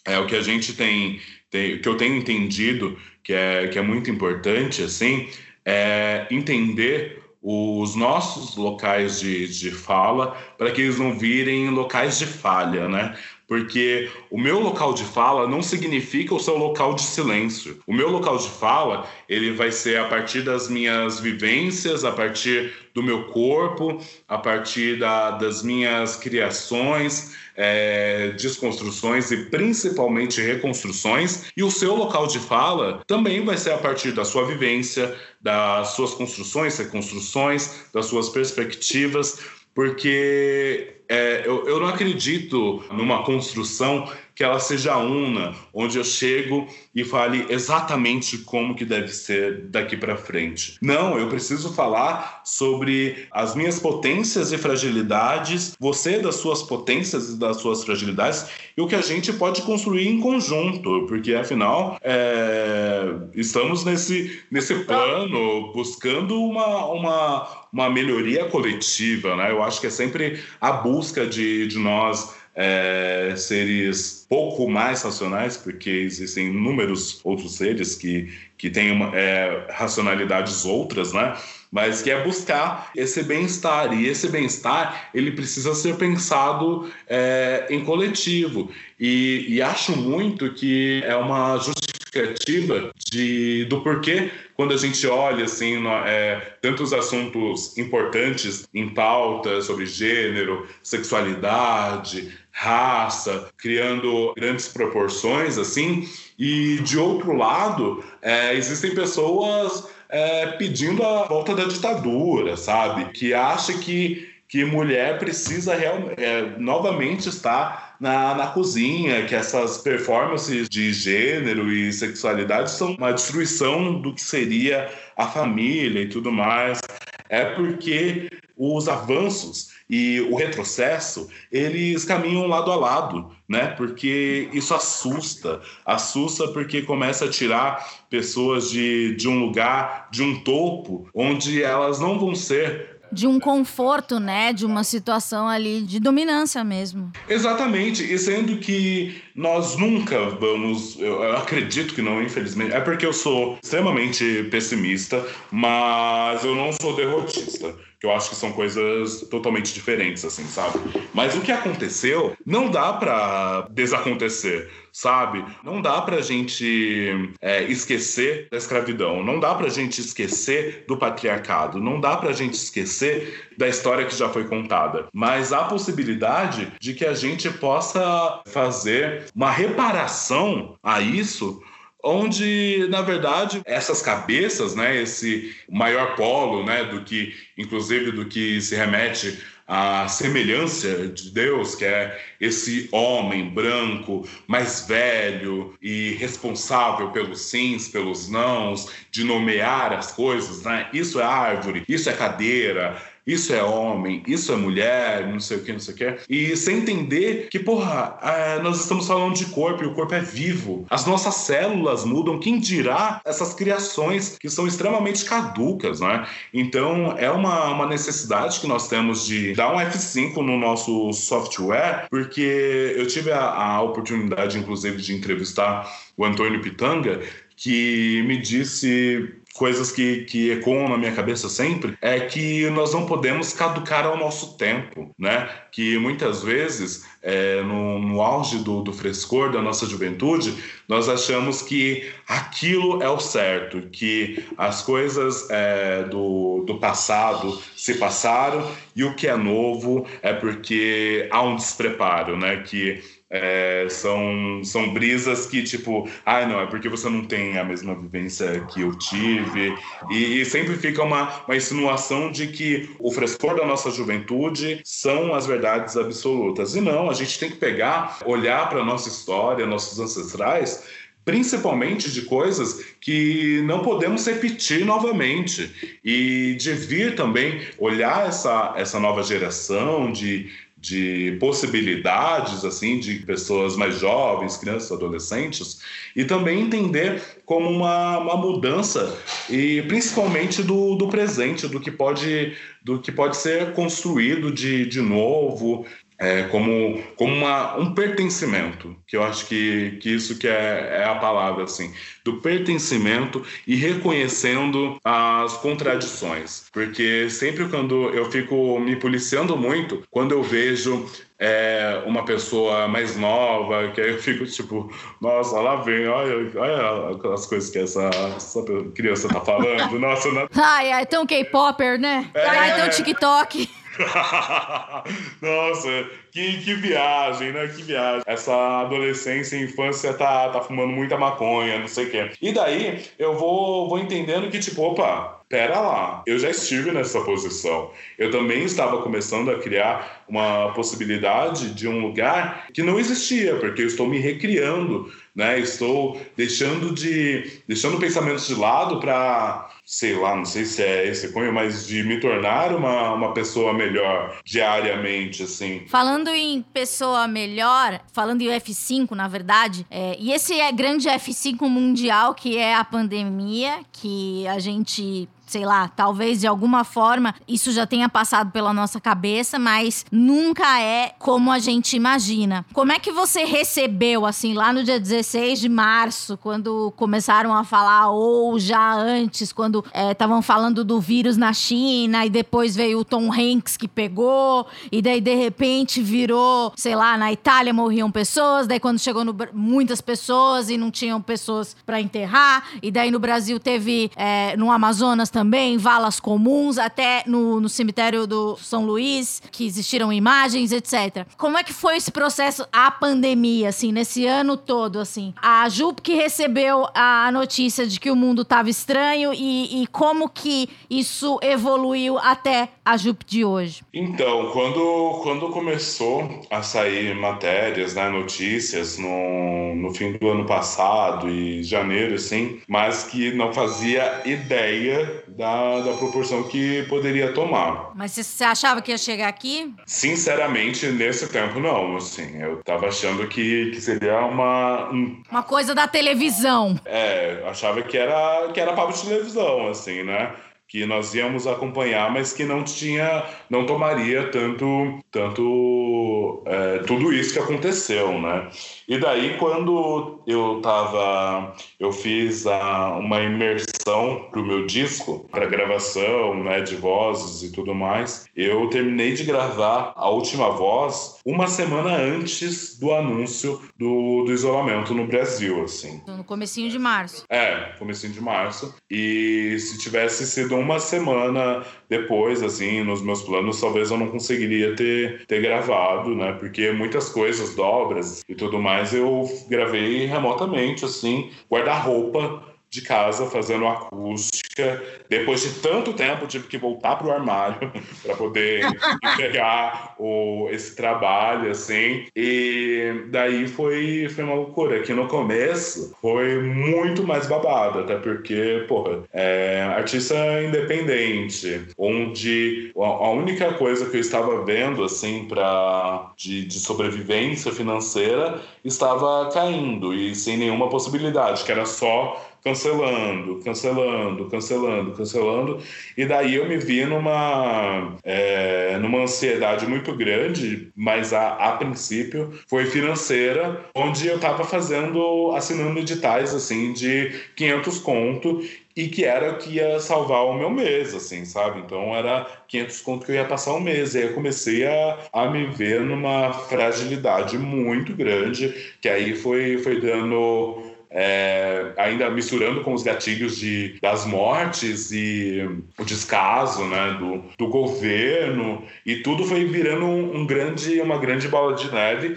é o que a gente tem, tem que eu tenho entendido que é, que é muito importante, assim, é entender os nossos locais de, de fala para que eles não virem locais de falha, né? Porque o meu local de fala não significa o seu local de silêncio. O meu local de fala, ele vai ser a partir das minhas vivências, a partir do meu corpo, a partir da, das minhas criações, é, desconstruções e principalmente reconstruções. E o seu local de fala também vai ser a partir da sua vivência, das suas construções, reconstruções, das suas perspectivas, porque é, eu, eu não acredito numa construção que ela seja una, onde eu chego e fale exatamente como que deve ser daqui para frente. Não, eu preciso falar sobre as minhas potências e fragilidades, você das suas potências e das suas fragilidades e o que a gente pode construir em conjunto, porque afinal é, estamos nesse, nesse plano buscando uma, uma, uma melhoria coletiva, né? Eu acho que é sempre a busca de, de nós é, seres pouco mais racionais, porque existem inúmeros outros seres que, que têm uma, é, racionalidades outras, né? Mas que é buscar esse bem-estar. E esse bem-estar, ele precisa ser pensado é, em coletivo. E, e acho muito que é uma justificativa de, do porquê quando a gente olha assim é, tantos assuntos importantes em pauta sobre gênero, sexualidade, raça, criando grandes proporções assim. E de outro lado, é, existem pessoas é, pedindo a volta da ditadura, sabe? Que acha que que mulher precisa real, é, novamente estar na, na cozinha, que essas performances de gênero e sexualidade são uma destruição do que seria a família e tudo mais. É porque os avanços e o retrocesso, eles caminham lado a lado, né? Porque isso assusta, assusta porque começa a tirar pessoas de, de um lugar, de um topo, onde elas não vão ser de um conforto, né? De uma situação ali de dominância mesmo. Exatamente. E sendo que nós nunca vamos, eu acredito que não, infelizmente, é porque eu sou extremamente pessimista, mas eu não sou derrotista que eu acho que são coisas totalmente diferentes, assim, sabe? Mas o que aconteceu não dá para desacontecer, sabe? Não dá pra gente é, esquecer da escravidão, não dá pra gente esquecer do patriarcado, não dá pra gente esquecer da história que já foi contada. Mas há a possibilidade de que a gente possa fazer uma reparação a isso onde na verdade essas cabeças, né, esse maior polo, né, do que inclusive do que se remete à semelhança de Deus, que é esse homem branco, mais velho e responsável pelos sims, pelos nãos, de nomear as coisas, né? Isso é árvore, isso é cadeira, isso é homem, isso é mulher, não sei o que, não sei o que. E sem entender que, porra, é, nós estamos falando de corpo e o corpo é vivo. As nossas células mudam, quem dirá essas criações que são extremamente caducas, né? Então é uma, uma necessidade que nós temos de dar um F5 no nosso software, porque eu tive a, a oportunidade, inclusive, de entrevistar o Antônio Pitanga, que me disse coisas que, que ecoam na minha cabeça sempre é que nós não podemos caducar ao nosso tempo, né? Que muitas vezes, é, no, no auge do, do frescor da nossa juventude, nós achamos que aquilo é o certo, que as coisas é, do, do passado se passaram e o que é novo é porque há um despreparo, né? Que é, são, são brisas que, tipo, ah, não, é porque você não tem a mesma vivência que eu tive. E, e, sempre fica uma, uma insinuação de que o frescor da nossa juventude são as verdades absolutas. E não, a gente tem que pegar, olhar para a nossa história, nossos ancestrais, principalmente de coisas que não podemos repetir novamente e de vir também olhar essa, essa nova geração de de possibilidades assim de pessoas mais jovens, crianças, adolescentes, e também entender como uma, uma mudança e principalmente do, do presente, do que pode do que pode ser construído de, de novo, é, como, como uma, um pertencimento, que eu acho que, que isso que é, é a palavra, assim, do pertencimento e reconhecendo as contradições. Porque sempre quando eu fico me policiando muito, quando eu vejo é, uma pessoa mais nova, que aí eu fico tipo, nossa, lá vem, olha, olha as coisas que essa, essa criança tá falando, nossa... Não... Ai, é tão K-Popper, né? É... Ai, tão TikTok... Nossa, que, que viagem, né? Que viagem. Essa adolescência e infância tá, tá fumando muita maconha, não sei o quê. E daí eu vou, vou entendendo que, tipo, opa, pera lá, eu já estive nessa posição. Eu também estava começando a criar uma possibilidade de um lugar que não existia, porque eu estou me recriando, né? Estou deixando de deixando pensamentos de lado para sei lá, não sei se é esse cunho, mas de me tornar uma, uma pessoa melhor diariamente, assim. Falando em pessoa melhor, falando em F5, na verdade, é, e esse é grande F5 mundial que é a pandemia, que a gente sei lá, talvez de alguma forma isso já tenha passado pela nossa cabeça, mas nunca é como a gente imagina. Como é que você recebeu, assim, lá no dia 16 de março, quando começaram a falar, ou já antes, quando estavam é, falando do vírus na China, e depois veio o Tom Hanks que pegou, e daí de repente virou, sei lá, na Itália morriam pessoas, daí quando chegou no, muitas pessoas e não tinham pessoas para enterrar, e daí no Brasil teve, é, no Amazonas também, valas comuns, até no, no cemitério do São Luís, que existiram imagens, etc. Como é que foi esse processo, a pandemia, assim, nesse ano todo, assim? A Jup que recebeu a notícia de que o mundo estava estranho e, e como que isso evoluiu até a Jup de hoje? Então, quando, quando começou a sair matérias, né, notícias no, no fim do ano passado e janeiro, assim, mas que não fazia ideia da, da proporção que poderia tomar. Mas você achava que ia chegar aqui? Sinceramente, nesse tempo, não. Assim, eu tava achando que, que seria uma. Uma coisa da televisão. É, achava que era, que era papo de televisão, assim, né? Que nós íamos acompanhar, mas que não tinha, não tomaria tanto, tanto é, tudo isso que aconteceu, né? E daí quando eu tava, eu fiz a, uma imersão pro meu disco, para gravação, né, de vozes e tudo mais, eu terminei de gravar a última voz uma semana antes do anúncio do, do isolamento no Brasil, assim. No comecinho de março. É, comecinho de março. E se tivesse sido uma semana depois, assim, nos meus planos, talvez eu não conseguiria ter, ter gravado, né? Porque muitas coisas, dobras e tudo mais, eu gravei remotamente, assim, guarda-roupa de casa fazendo acústica. Depois de tanto tempo, tive que voltar para o armário para poder entregar o, esse trabalho, assim. E daí foi, foi uma loucura. Que no começo foi muito mais babado, até porque, porra, é artista independente, onde a única coisa que eu estava vendo, assim, para de, de sobrevivência financeira estava caindo e sem nenhuma possibilidade, que era só cancelando, cancelando, cancelando, cancelando. E daí eu me vi numa, é, numa ansiedade muito grande, mas a, a princípio foi financeira, onde eu estava fazendo, assinando editais assim de 500 conto e que era que ia salvar o meu mês, assim, sabe? Então era 500 conto que eu ia passar um mês. E aí eu comecei a, a me ver numa fragilidade muito grande, que aí foi, foi dando é, ainda misturando com os gatilhos de, das mortes e o descaso né, do, do governo, e tudo foi virando um, um grande, uma grande bola de neve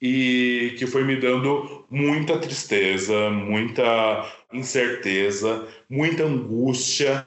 e que foi me dando muita tristeza, muita incerteza, muita angústia.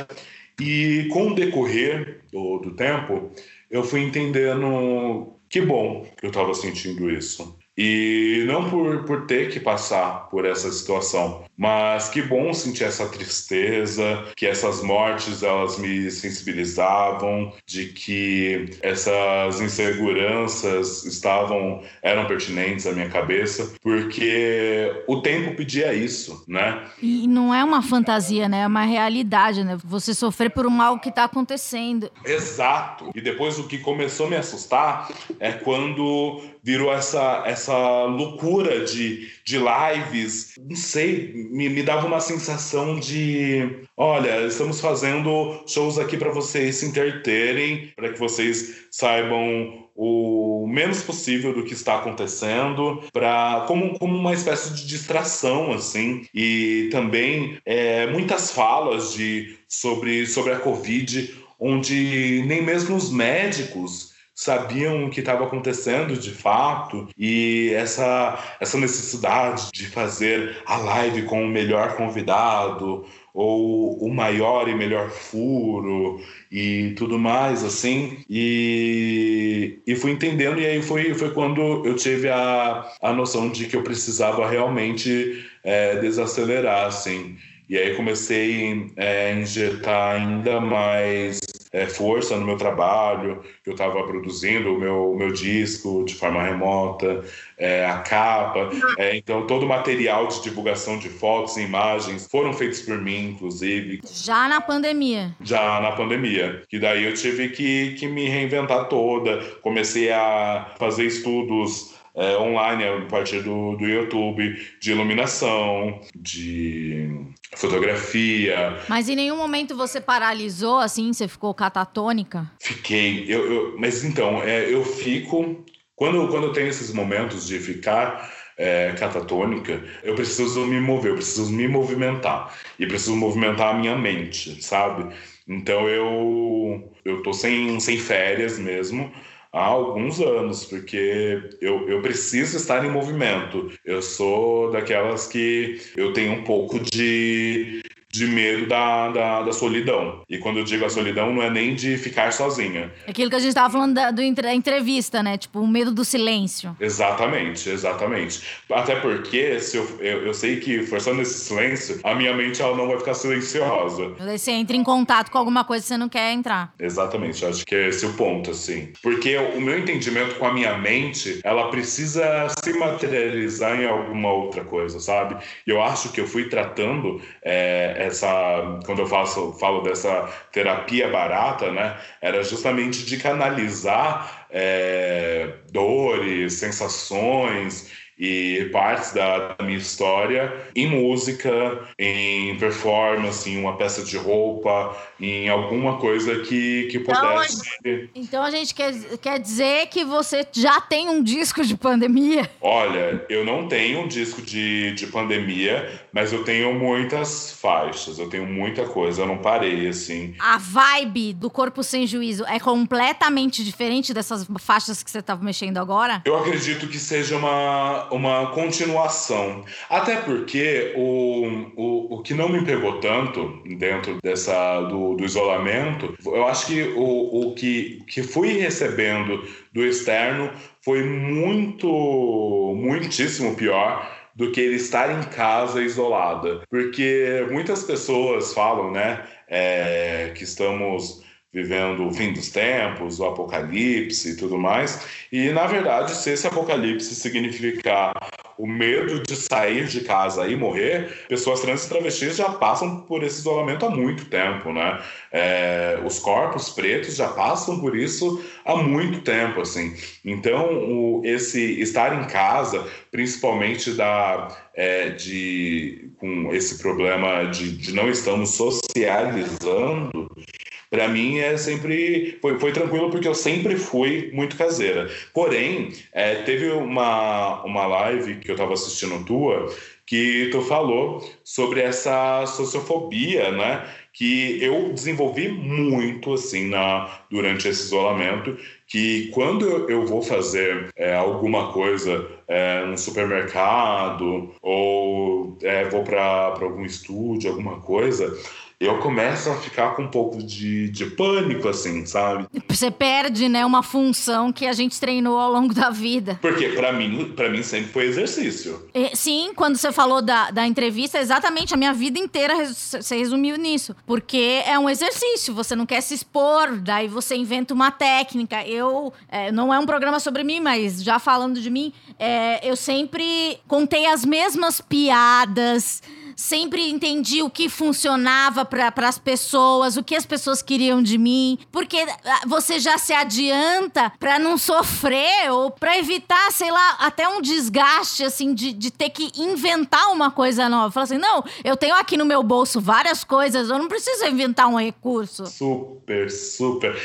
E com o decorrer do, do tempo, eu fui entendendo que bom que eu estava sentindo isso. E não por, por ter que passar por essa situação, mas que bom sentir essa tristeza, que essas mortes elas me sensibilizavam, de que essas inseguranças estavam eram pertinentes à minha cabeça, porque o tempo pedia isso, né? E não é uma fantasia, né? É uma realidade, né? Você sofrer por um algo que está acontecendo. Exato. E depois o que começou a me assustar é quando virou essa, essa loucura de, de lives. Não sei, me, me dava uma sensação de: olha, estamos fazendo shows aqui para vocês se interterem, para que vocês saibam o menos possível do que está acontecendo, para como, como uma espécie de distração, assim, e também é, muitas falas de, sobre, sobre a Covid, onde nem mesmo os médicos sabiam o que estava acontecendo de fato e essa, essa necessidade de fazer a live com o melhor convidado ou o maior e melhor furo e tudo mais assim e, e fui entendendo e aí foi, foi quando eu tive a, a noção de que eu precisava realmente é, desacelerar assim. E aí comecei é, a injetar ainda mais é, força no meu trabalho, que eu estava produzindo o meu, o meu disco de forma remota, é, a capa. É, então, todo o material de divulgação de fotos e imagens foram feitos por mim, inclusive. Já na pandemia? Já na pandemia. Que daí eu tive que, que me reinventar toda. Comecei a fazer estudos é, online a partir do, do YouTube, de iluminação, de fotografia. Mas em nenhum momento você paralisou assim, você ficou catatônica? Fiquei. Eu, eu mas então, é, eu fico. Quando, quando eu tenho esses momentos de ficar é, catatônica, eu preciso me mover, eu preciso me movimentar. E preciso movimentar a minha mente, sabe? Então eu, eu tô sem, sem férias mesmo há alguns anos, porque eu, eu preciso estar em movimento. Eu sou daquelas que eu tenho um pouco de de medo da, da, da, solidão. E quando eu digo a solidão, não é nem de ficar sozinha. Aquilo que a gente estava falando da, do, da entrevista, né? Tipo, o medo do silêncio. Exatamente, exatamente. Até porque se eu, eu, eu, sei que forçando esse silêncio, a minha mente ela não vai ficar silenciosa. Você entra em contato com alguma coisa que você não quer entrar. Exatamente, acho que é esse o ponto, assim. Porque o meu entendimento com a minha mente, ela precisa se materializar em alguma outra coisa, sabe? E eu acho que eu fui tratando é, essa quando eu faço falo dessa terapia barata, né, era justamente de canalizar é, dores, sensações e partes da, minha história em música, em performance, em uma peça de roupa, em alguma coisa que, que pudesse. Então, então a gente quer, quer dizer que você já tem um disco de pandemia? Olha, eu não tenho um disco de, de pandemia, mas eu tenho muitas faixas, eu tenho muita coisa, eu não parei assim. A vibe do Corpo Sem Juízo é completamente diferente dessas faixas que você estava mexendo agora? Eu acredito que seja uma uma continuação. Até porque o, o, o que não me pegou tanto dentro dessa do, do isolamento, eu acho que o, o que, que fui recebendo do externo foi muito, muitíssimo pior do que ele estar em casa isolada. Porque muitas pessoas falam, né, é, que estamos vivendo o fim dos tempos, o apocalipse e tudo mais. E, na verdade, se esse apocalipse significar o medo de sair de casa e morrer, pessoas trans e travestis já passam por esse isolamento há muito tempo, né? É, os corpos pretos já passam por isso há muito tempo, assim. Então, o, esse estar em casa, principalmente da, é, de, com esse problema de, de não estamos socializando, para mim é sempre foi, foi tranquilo porque eu sempre fui muito caseira. Porém, é, teve uma, uma live que eu estava assistindo tua que tu falou sobre essa sociofobia, né? Que eu desenvolvi muito assim na durante esse isolamento, que quando eu, vou fazer é, alguma coisa é, no supermercado ou é, vou para algum estúdio, alguma coisa, eu começo a ficar com um pouco de, de pânico, assim, sabe? Você perde, né, uma função que a gente treinou ao longo da vida. Porque para mim, para mim sempre foi exercício. sim, quando você falou da, da entrevista, exatamente a minha vida inteira você resumiu nisso. Porque é um exercício, você não quer se expor, daí você inventa uma técnica. Eu, é, não é um programa sobre mim, mas já falando de mim, é, eu sempre contei as mesmas piadas sempre entendi o que funcionava para as pessoas, o que as pessoas queriam de mim, porque ah, você já se adianta para não sofrer ou para evitar, sei lá, até um desgaste assim de, de ter que inventar uma coisa nova. Falar assim, não, eu tenho aqui no meu bolso várias coisas, eu não preciso inventar um recurso. Super, super.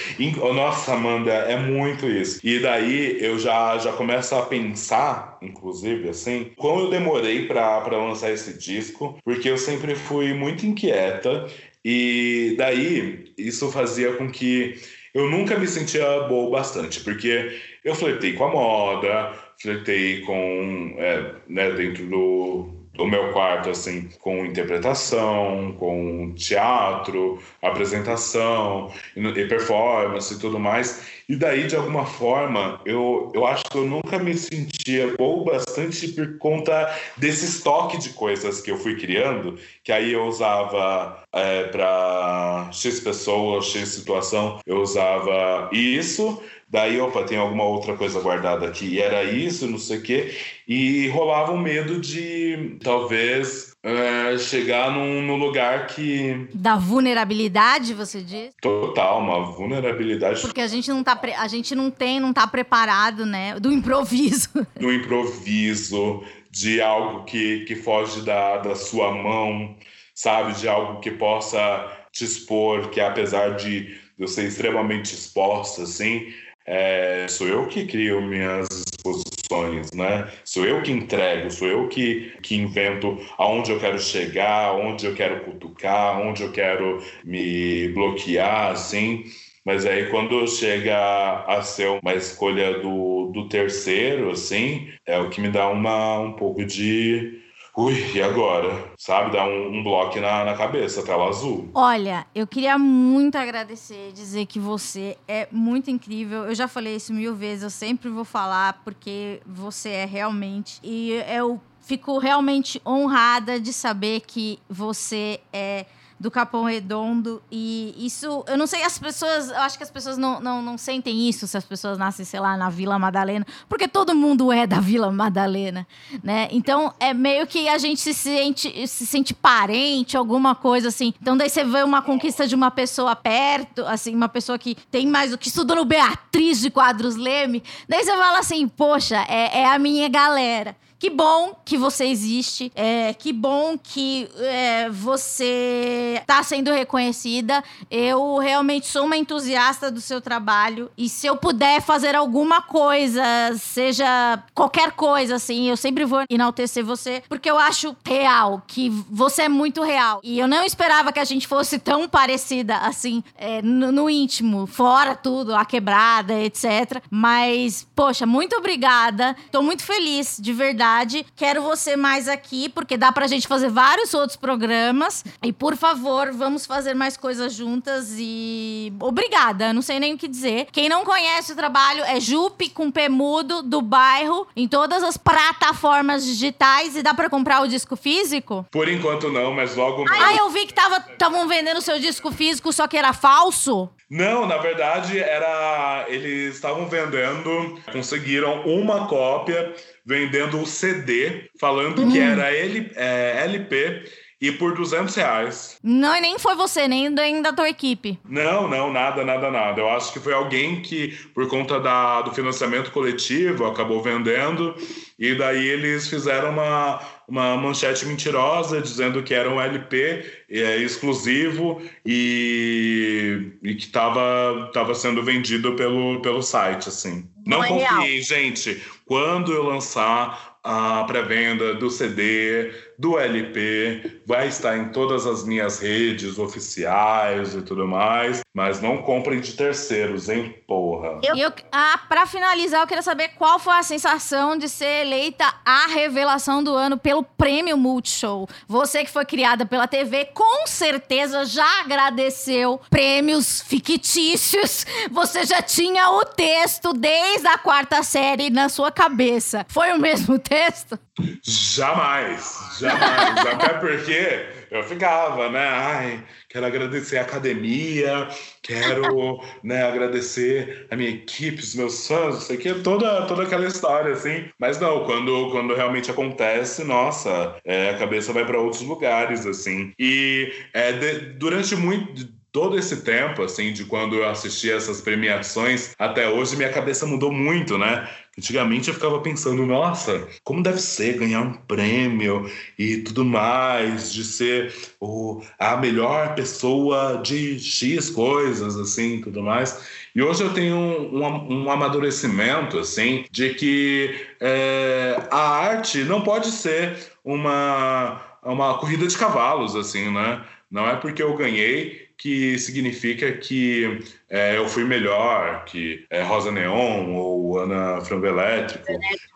Nossa, Amanda, é muito isso. E daí eu já já começo a pensar, inclusive, assim, como eu demorei para lançar esse disco, porque eu sempre fui muito inquieta e daí isso fazia com que eu nunca me sentia boa bastante, porque eu flertei com a moda, flertei com, é, né, dentro do, do meu quarto, assim, com interpretação, com teatro, apresentação e performance e tudo mais. E daí, de alguma forma, eu, eu acho que eu nunca me sentia bom bastante por conta desse estoque de coisas que eu fui criando, que aí eu usava é, para X pessoas, X situação, eu usava isso. Daí, opa, tem alguma outra coisa guardada aqui. E era isso, não sei o quê. E rolava um medo de talvez é, chegar num, num, lugar que. Da vulnerabilidade, você diz? Total, uma vulnerabilidade. Porque a gente não tá. Pre... A gente não tem, não tá preparado, né? Do improviso. Do improviso, de algo que, que foge da, da sua mão, sabe? De algo que possa te expor, que apesar de eu ser extremamente exposta, assim, é, sou eu que crio minhas exposições, né? Sou eu que entrego, sou eu que, que invento aonde eu quero chegar, onde eu quero cutucar, onde eu quero me bloquear, assim. Mas aí quando chega a ser uma escolha do, do terceiro, assim, é o que me dá uma, um pouco de Ui, e agora? Sabe, dá um, um bloco na, na cabeça, tela azul. Olha, eu queria muito agradecer, dizer que você é muito incrível. Eu já falei isso mil vezes, eu sempre vou falar, porque você é realmente. E eu fico realmente honrada de saber que você é do Capão Redondo. E isso, eu não sei, as pessoas, eu acho que as pessoas não, não, não sentem isso se as pessoas nascem, sei lá, na Vila Madalena, porque todo mundo é da Vila Madalena, né? Então é meio que a gente se sente, se sente parente, alguma coisa assim. Então daí você vê uma conquista de uma pessoa perto, assim, uma pessoa que tem mais o que estudou no Beatriz de Quadros Leme. Daí você fala assim, poxa, é, é a minha galera. Que bom que você existe. É, que bom que é, você está sendo reconhecida. Eu realmente sou uma entusiasta do seu trabalho. E se eu puder fazer alguma coisa, seja qualquer coisa, assim, eu sempre vou enaltecer você, porque eu acho real, que você é muito real. E eu não esperava que a gente fosse tão parecida, assim, é, no, no íntimo, fora tudo, a quebrada, etc. Mas, poxa, muito obrigada. Tô muito feliz, de verdade verdade. Quero você mais aqui, porque dá pra gente fazer vários outros programas. E, por favor, vamos fazer mais coisas juntas. E obrigada, não sei nem o que dizer. Quem não conhece o trabalho é Jupe com Pemudo do bairro, em todas as plataformas digitais. E dá pra comprar o disco físico? Por enquanto não, mas logo mais. Ah, eu vi que estavam vendendo o seu disco físico, só que era falso? Não, na verdade era. Eles estavam vendendo, conseguiram uma cópia vendendo o CD, falando que era L, é, LP e por 200 reais. Não, e nem foi você, nem, nem da tua equipe. Não, não, nada, nada, nada. Eu acho que foi alguém que, por conta da, do financiamento coletivo, acabou vendendo. E daí eles fizeram uma, uma manchete mentirosa dizendo que era um LP é, exclusivo e, e que estava tava sendo vendido pelo, pelo site, assim. Não, Não é confiem, gente. Quando eu lançar a pré-venda do CD, do LP, vai estar em todas as minhas redes oficiais e tudo mais, mas não comprem de terceiros, hein, porra. Eu, eu, ah, pra finalizar, eu queria saber qual foi a sensação de ser eleita a revelação do ano pelo Prêmio Multishow. Você que foi criada pela TV, com certeza já agradeceu prêmios fictícios. Você já tinha o texto desde a quarta série na sua cabeça. Foi o mesmo texto? Jamais, jamais. Até porque eu ficava, né? Ai, quero agradecer a academia, quero né, agradecer a minha equipe, os meus fãs, não sei o que, toda, toda aquela história, assim. Mas não, quando, quando realmente acontece, nossa, é, a cabeça vai para outros lugares, assim. E é, de, durante muito todo esse tempo, assim, de quando eu assisti essas premiações até hoje, minha cabeça mudou muito, né? Antigamente eu ficava pensando, nossa, como deve ser ganhar um prêmio e tudo mais, de ser o, a melhor pessoa de X coisas, assim, tudo mais. E hoje eu tenho um, um, amadurecimento, assim, de que é, a arte não pode ser uma, uma corrida de cavalos, assim, né? Não é porque eu ganhei que significa que é, eu fui melhor que é, Rosa Neon ou Ana Frango Elétrico.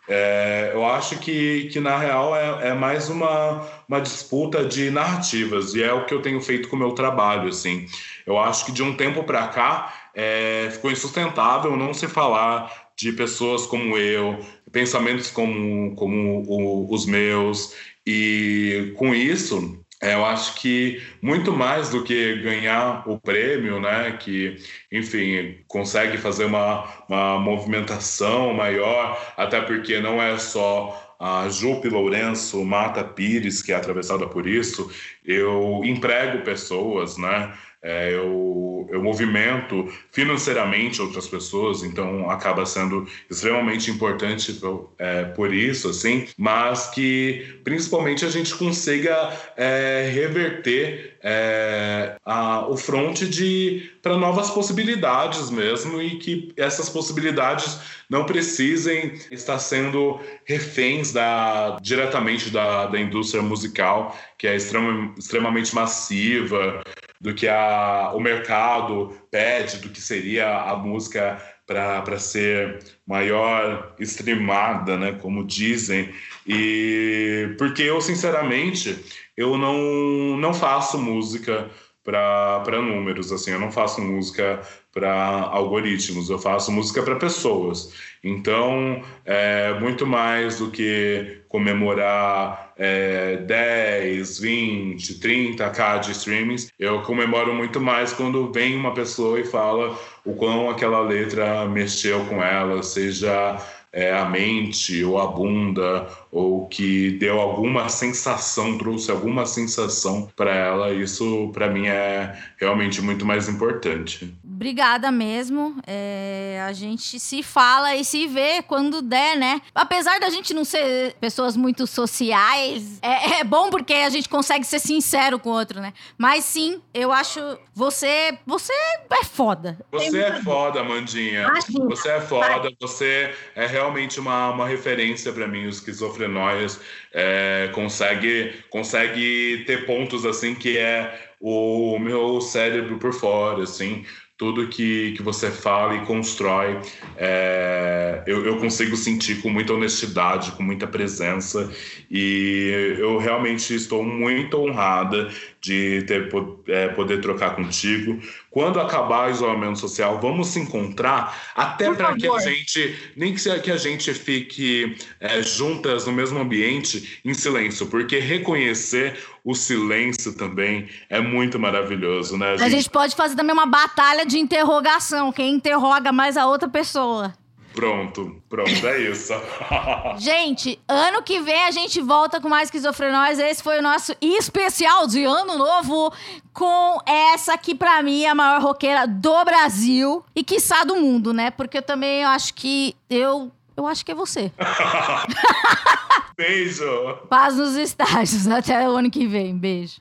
É, eu acho que, que na real, é, é, mais uma, uma disputa de narrativas e é o que eu tenho feito com o meu trabalho. Assim. Eu acho que de um tempo para cá é, ficou insustentável não se falar de pessoas como eu, pensamentos como, como o, os meus, e com isso eu acho que muito mais do que ganhar o prêmio, né, que, enfim, consegue fazer uma, uma movimentação maior, até porque não é só a Jupe Lourenço Mata Pires que é atravessada por isso, eu emprego pessoas, né, é, eu, eu movimento financeiramente outras pessoas, então acaba sendo extremamente importante por, é, por isso, assim, mas que principalmente a gente consiga é, reverter é, a, o fronte para novas possibilidades mesmo e que essas possibilidades não precisem estar sendo reféns da, diretamente da, da indústria musical, que é extrema, extremamente massiva, do que a, o mercado pede, do que seria a música para ser maior streamada, né, como dizem. E porque eu sinceramente eu não não faço música para números, assim, eu não faço música para algoritmos, eu faço música para pessoas. Então, é muito mais do que comemorar é, 10, 20, 30k de streamings, eu comemoro muito mais quando vem uma pessoa e fala o quão aquela letra mexeu com ela, seja é, a mente ou a bunda ou que deu alguma sensação, trouxe alguma sensação para ela, isso para mim é realmente muito mais importante. Obrigada mesmo. É, a gente se fala e se vê quando der, né? Apesar da gente não ser pessoas muito sociais, é, é bom porque a gente consegue ser sincero com o outro, né? Mas sim, eu acho você você é foda. Você é foda, Amandinha. Você é foda. Você é realmente uma, uma referência para mim, o esquizofrenóias. É, consegue consegue ter pontos assim que é o meu cérebro por fora, assim tudo que, que você fala e constrói, é, eu, eu, consigo sentir com muita honestidade, com muita presença, e eu realmente estou muito honrada de ter, é, poder trocar contigo. Quando acabar o isolamento social, vamos se encontrar, até para que a gente, nem que, que a gente fique é, juntas no mesmo ambiente, em silêncio, porque reconhecer o silêncio também é muito maravilhoso, né? A gente... a gente pode fazer também uma batalha de interrogação, quem interroga mais a outra pessoa. Pronto, pronto, é isso. gente, ano que vem a gente volta com mais esquizofrenóis. Esse foi o nosso especial de ano novo com essa que para mim é a maior roqueira do Brasil e quiçá do mundo, né? Porque eu também acho que eu eu acho que é você. Beijo. Paz nos estágios. Até o ano que vem. Beijo.